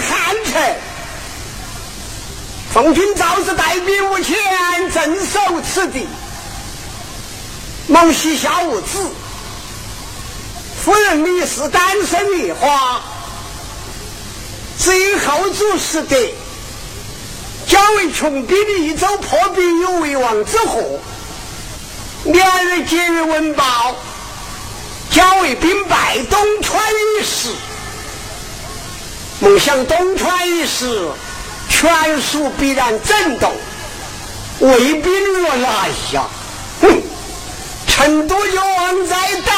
汉臣。奉君诏旨，带兵五千，镇守此地。蒙膝下无子，夫人李氏单身一花，只因后主失德，将为穷逼的一州破壁有为王之祸。两人结于文报，将为兵败东川一事。梦想东川一时。全属必然震动，魏兵若来呀，哼！成都有王在待，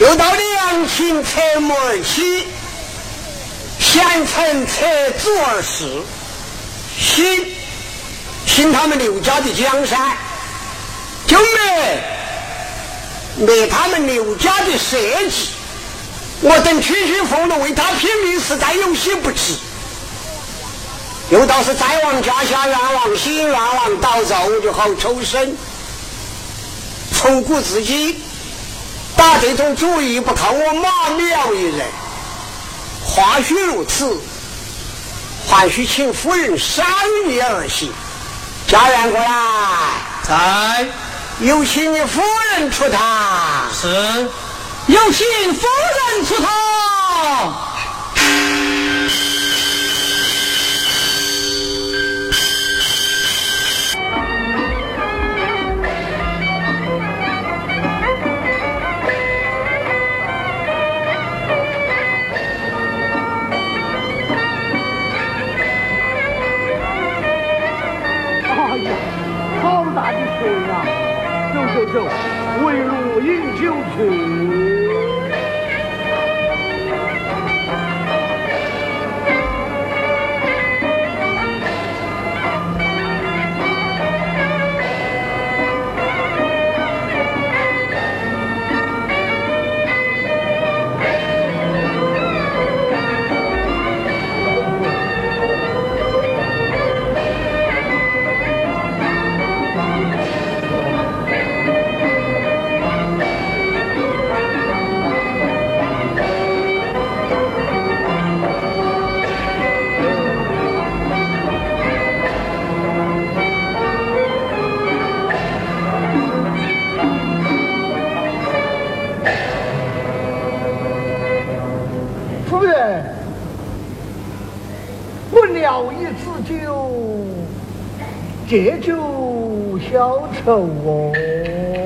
又到两秦侧目而起，贤臣侧足而视，新新他们刘家的江山，就没。他们刘家的设计，我等区区俸禄为他拼命，实在有些不值。又倒是再往家下冤枉心，冤枉倒奏就好抽身。从古至今，打这种主意不靠我马苗一人。话虽如此，还需请夫人商议而行。家园过来，在。有请你夫人出堂。是，有请夫人出堂。为路饮酒去。借酒消愁哦。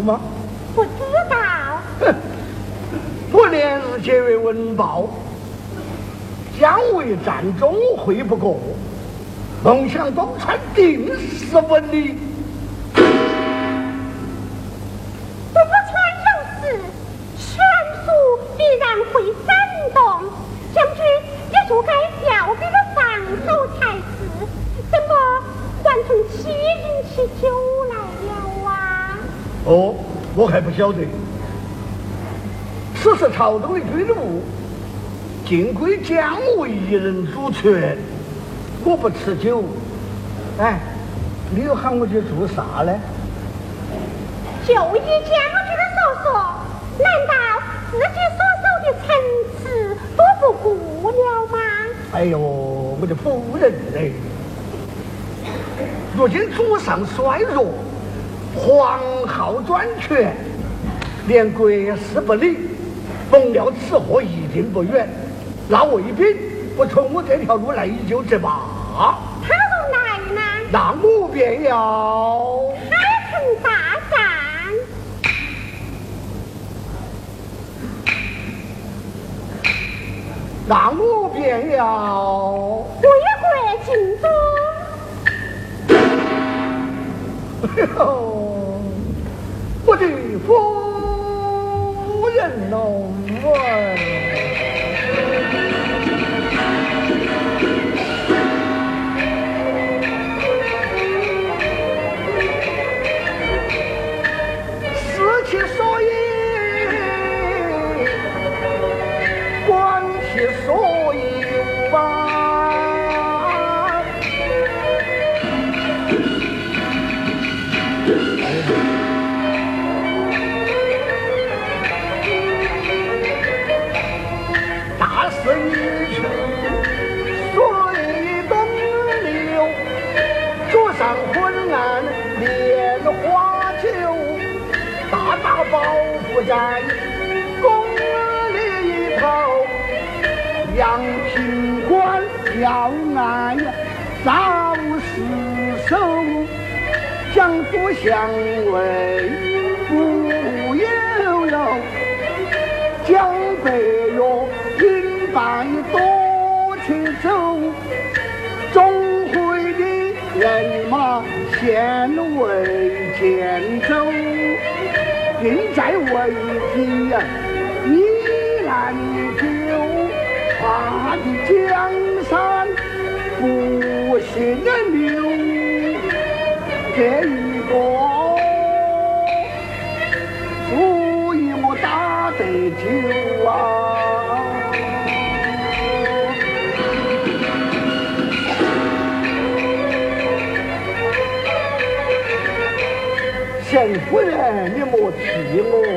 吗？不知道。哼！我连日接阅文报，姜维战中会不过，梦想东川定是文理。晓得。此时朝中的军务，尽归姜维一人主权。我不吃酒，哎，你又喊我去做啥呢？就依将军的所说，难道自己所守的城池都不顾了吗？哎呦，我的夫人嘞！如今祖上衰弱，皇后专权，连国事不理，甭料此祸一定不远。那卫兵不从我这条路来就之罢，他若来呢？那我便要开城大战。那我便要为国尽忠。哎呦，我的夫人相为不悠悠。江北岳饮白多情酒，钟会的人马献为建州，并在为己呀依然久，他的江山不姓刘，这一个。足以我打得久啊！贤夫人，你莫气我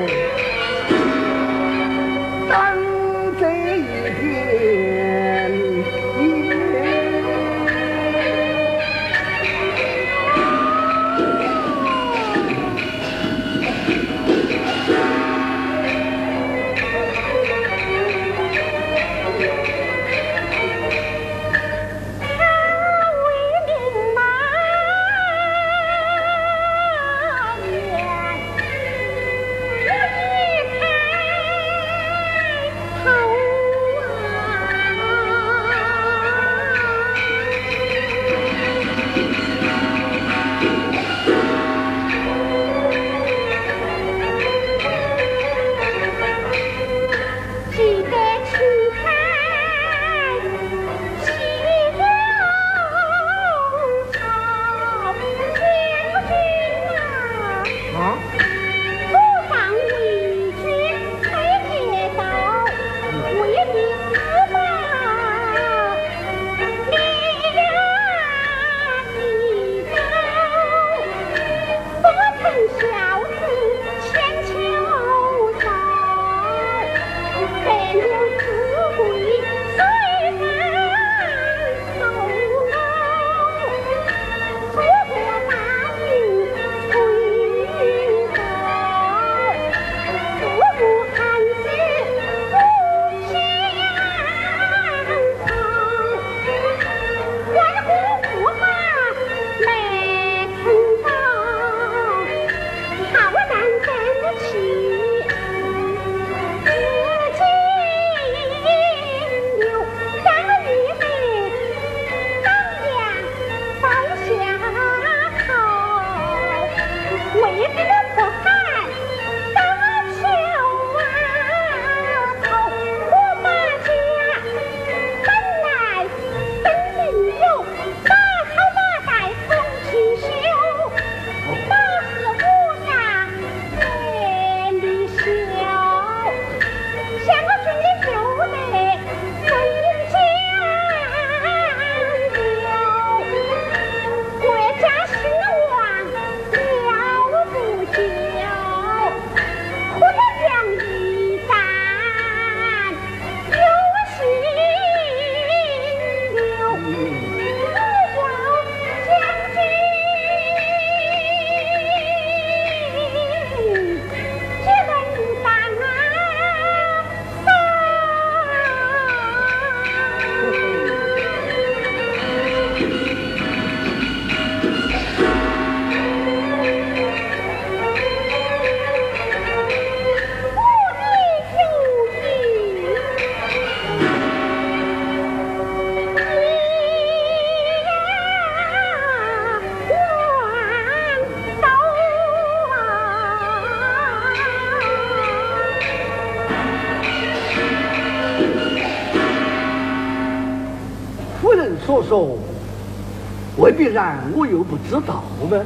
必然我又不知道呢。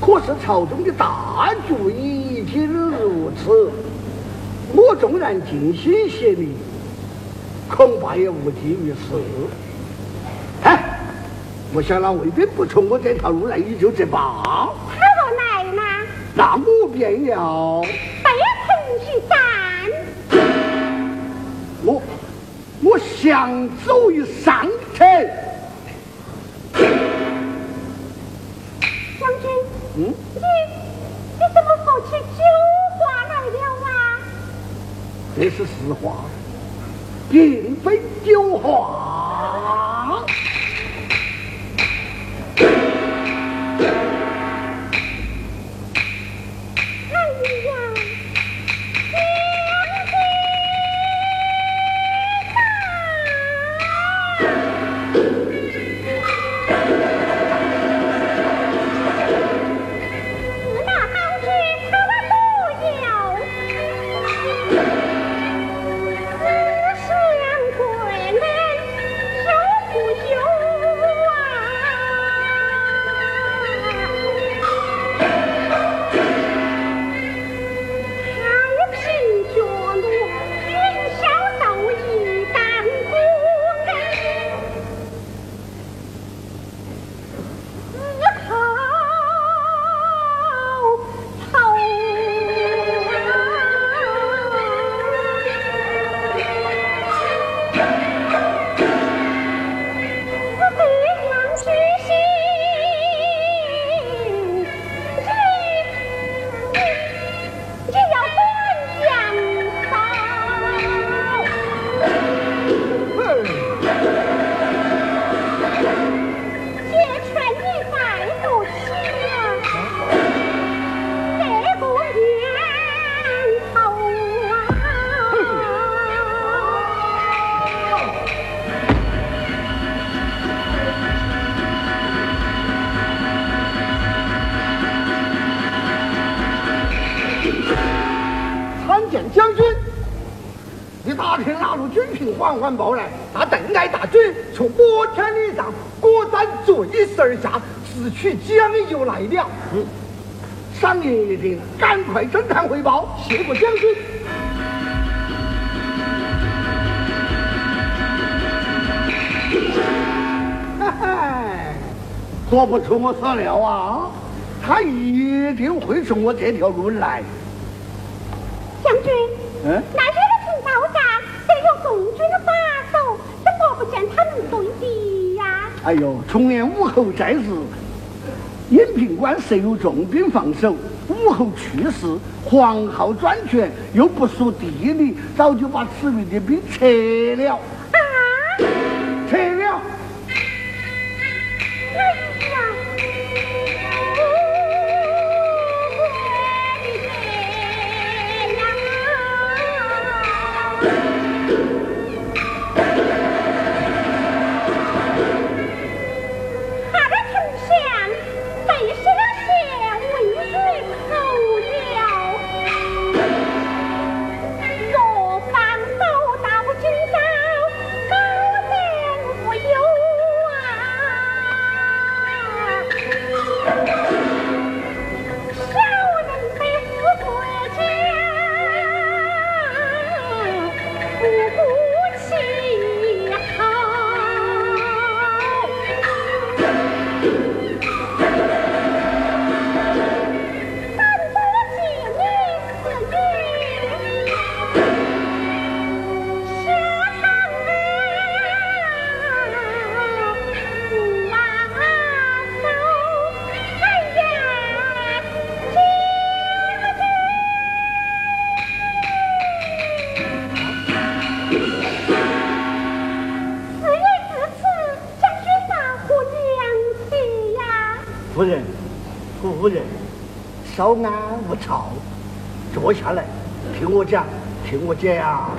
可是朝中的大局已经如此，我纵然尽心协力，恐怕也无济于事。哎，我想那卫兵不从我这条路来，你就这罢。他若来呢？那我便要背城去战。我我想走一上去。这是实话，并非酒话。缓缓报来，那邓艾大军从摩天岭上果然坠石而下，自取江油来了。嗯，赏银一定，赶快侦探汇报，谢过将军。嘿嘿，说不出我所料啊，他一定会从我这条路来。将军，嗯，那些哎呦，从年武侯在世，阴平关设有重兵防守，武侯去世，黄皓专权，又不熟地理，早就把此地的兵撤了。啊！撤稍安勿躁，坐下来，听我讲，听我讲啊！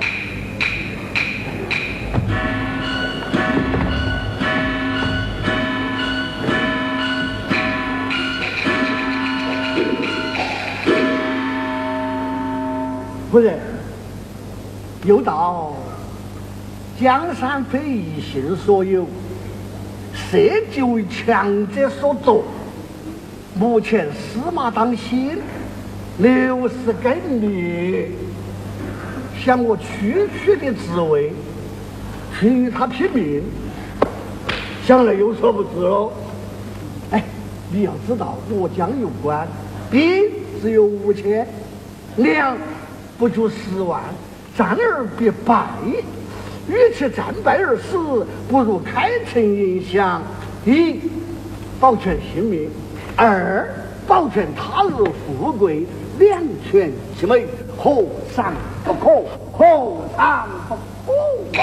夫人，有道“江山非一姓所有”，涉及为强者所作。目前司马当先，刘氏该灭，想我区区的职位，去与他拼命，想来有所不知喽。哎，你要知道，我将有关，兵只有五千，粮不足十万，战而必败。与其战败而死，不如开城迎降。一，保全性命；二，保全他日富贵。两全其美，何尝不可？何尝不可？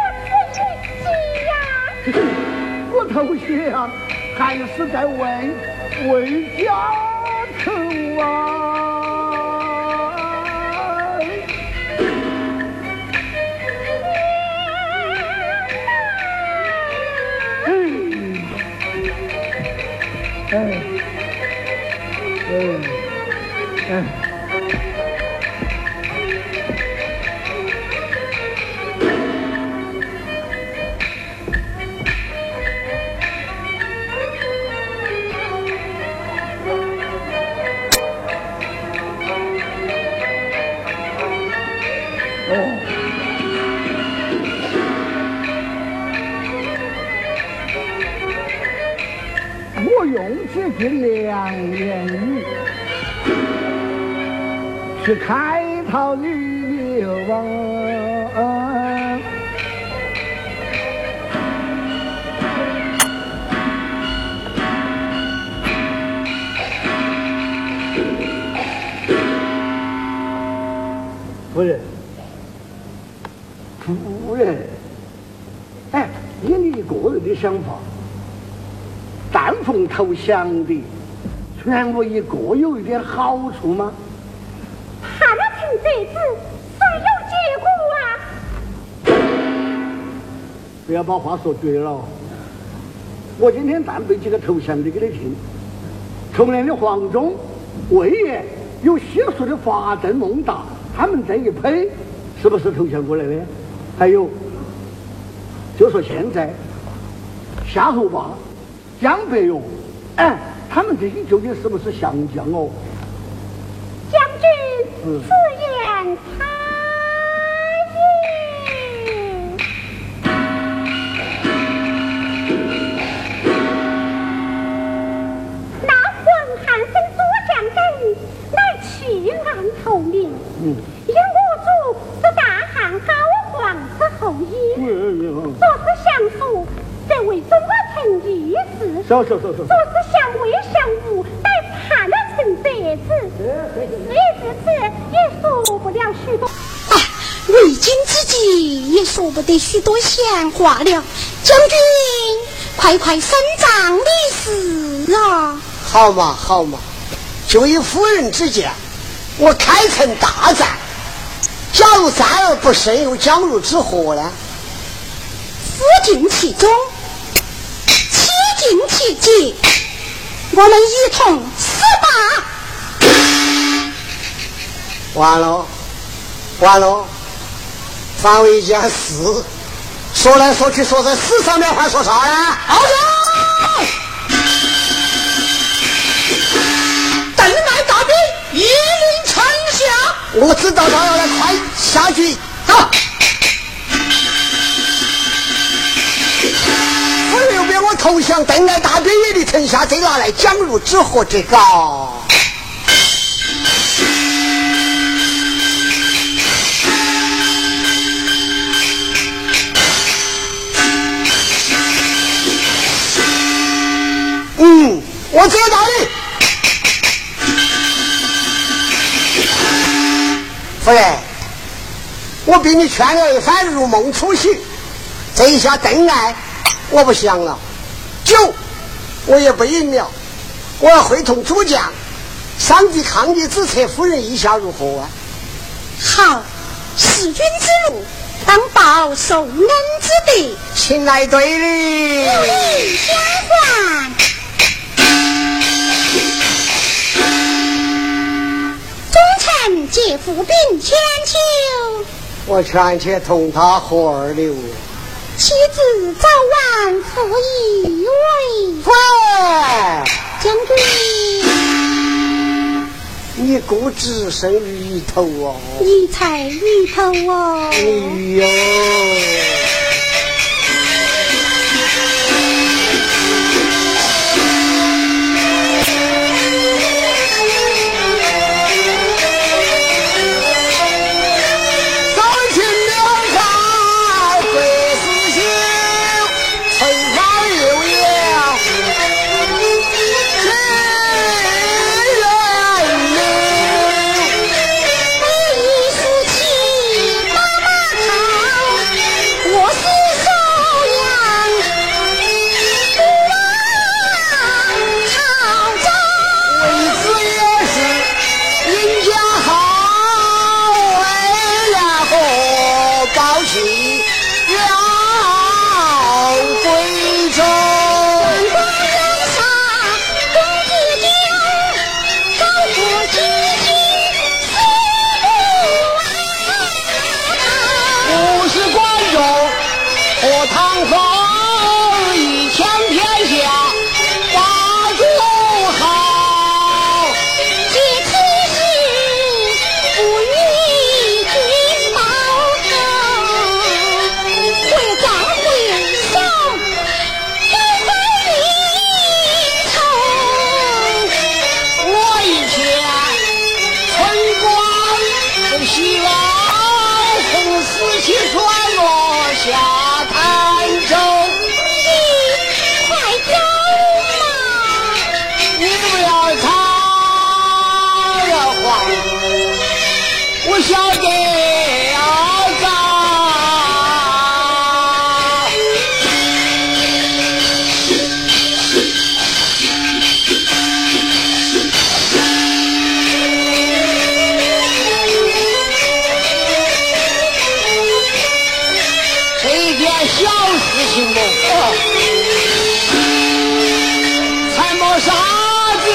你何此一击呀？我投降，还是在为为家求啊。去开套旅游啊！夫人，夫人，哎，以你个人的想法，但逢投降的。全国一个有一点好处吗？他那成这子，谁有结果啊？不要把话说绝了。我今天但背几个头衔的给你听。从年的黄忠、魏延有西蜀的法正、孟达，他们这一批是不是投降过来的？还有，就说现在夏侯霸、江白勇，哎，他们这些究竟是不是降将哦？将军，此言差矣。那黄汉升左将等乃弃暗投明，嗯，因我主是大汉高皇之后裔，若是降蜀，则为中国成义事。走走走走若。是相为相吴，待判了成贼子，你至此也说不了许多。啊，为今之计也说不得许多闲话了。将军，快快伸张理事啊！好嘛好嘛，就以夫人之见，我开城大战。假如战而不胜，又将如之何呢？夫尽其中，妻尽其节，我们一同死吧！完了，完了，凡为一件事，说来说去说在死上面，还说啥呀？好的，邓艾大兵一临城下，我知道他要来快下去，走。投降，邓艾大兵也离城下，这拿来讲入之何这个？嗯，我知道理。夫人，我逼你劝了一番，如梦初醒。这一下邓艾，我不想了；酒，我也不饮了。我要会同主将，上帝抗议之策，夫人意下如何啊？好，弑君之路，当报受恩之德。请来对礼。有礼相还。忠臣借府兵千秋，我劝且同他合二流。妻子早晚可以为夫，将军，你固只身于头哦。你才鱼头哦。哎呦！住口这一点小事情不还没啥子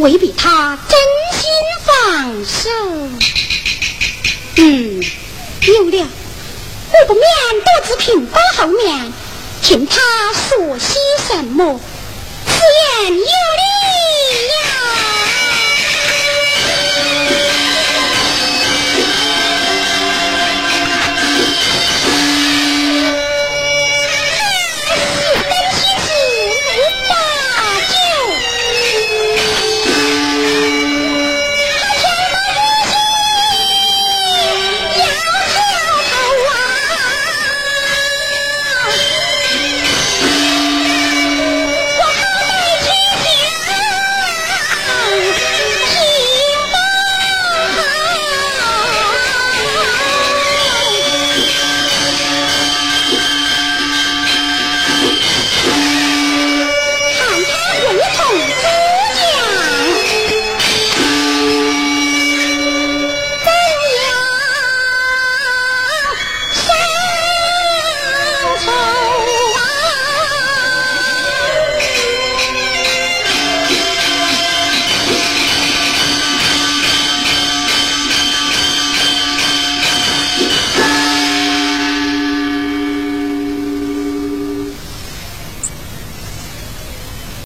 未必他真心放手。嗯，有了，我不免躲至屏风后面，听他说些什么。此言有。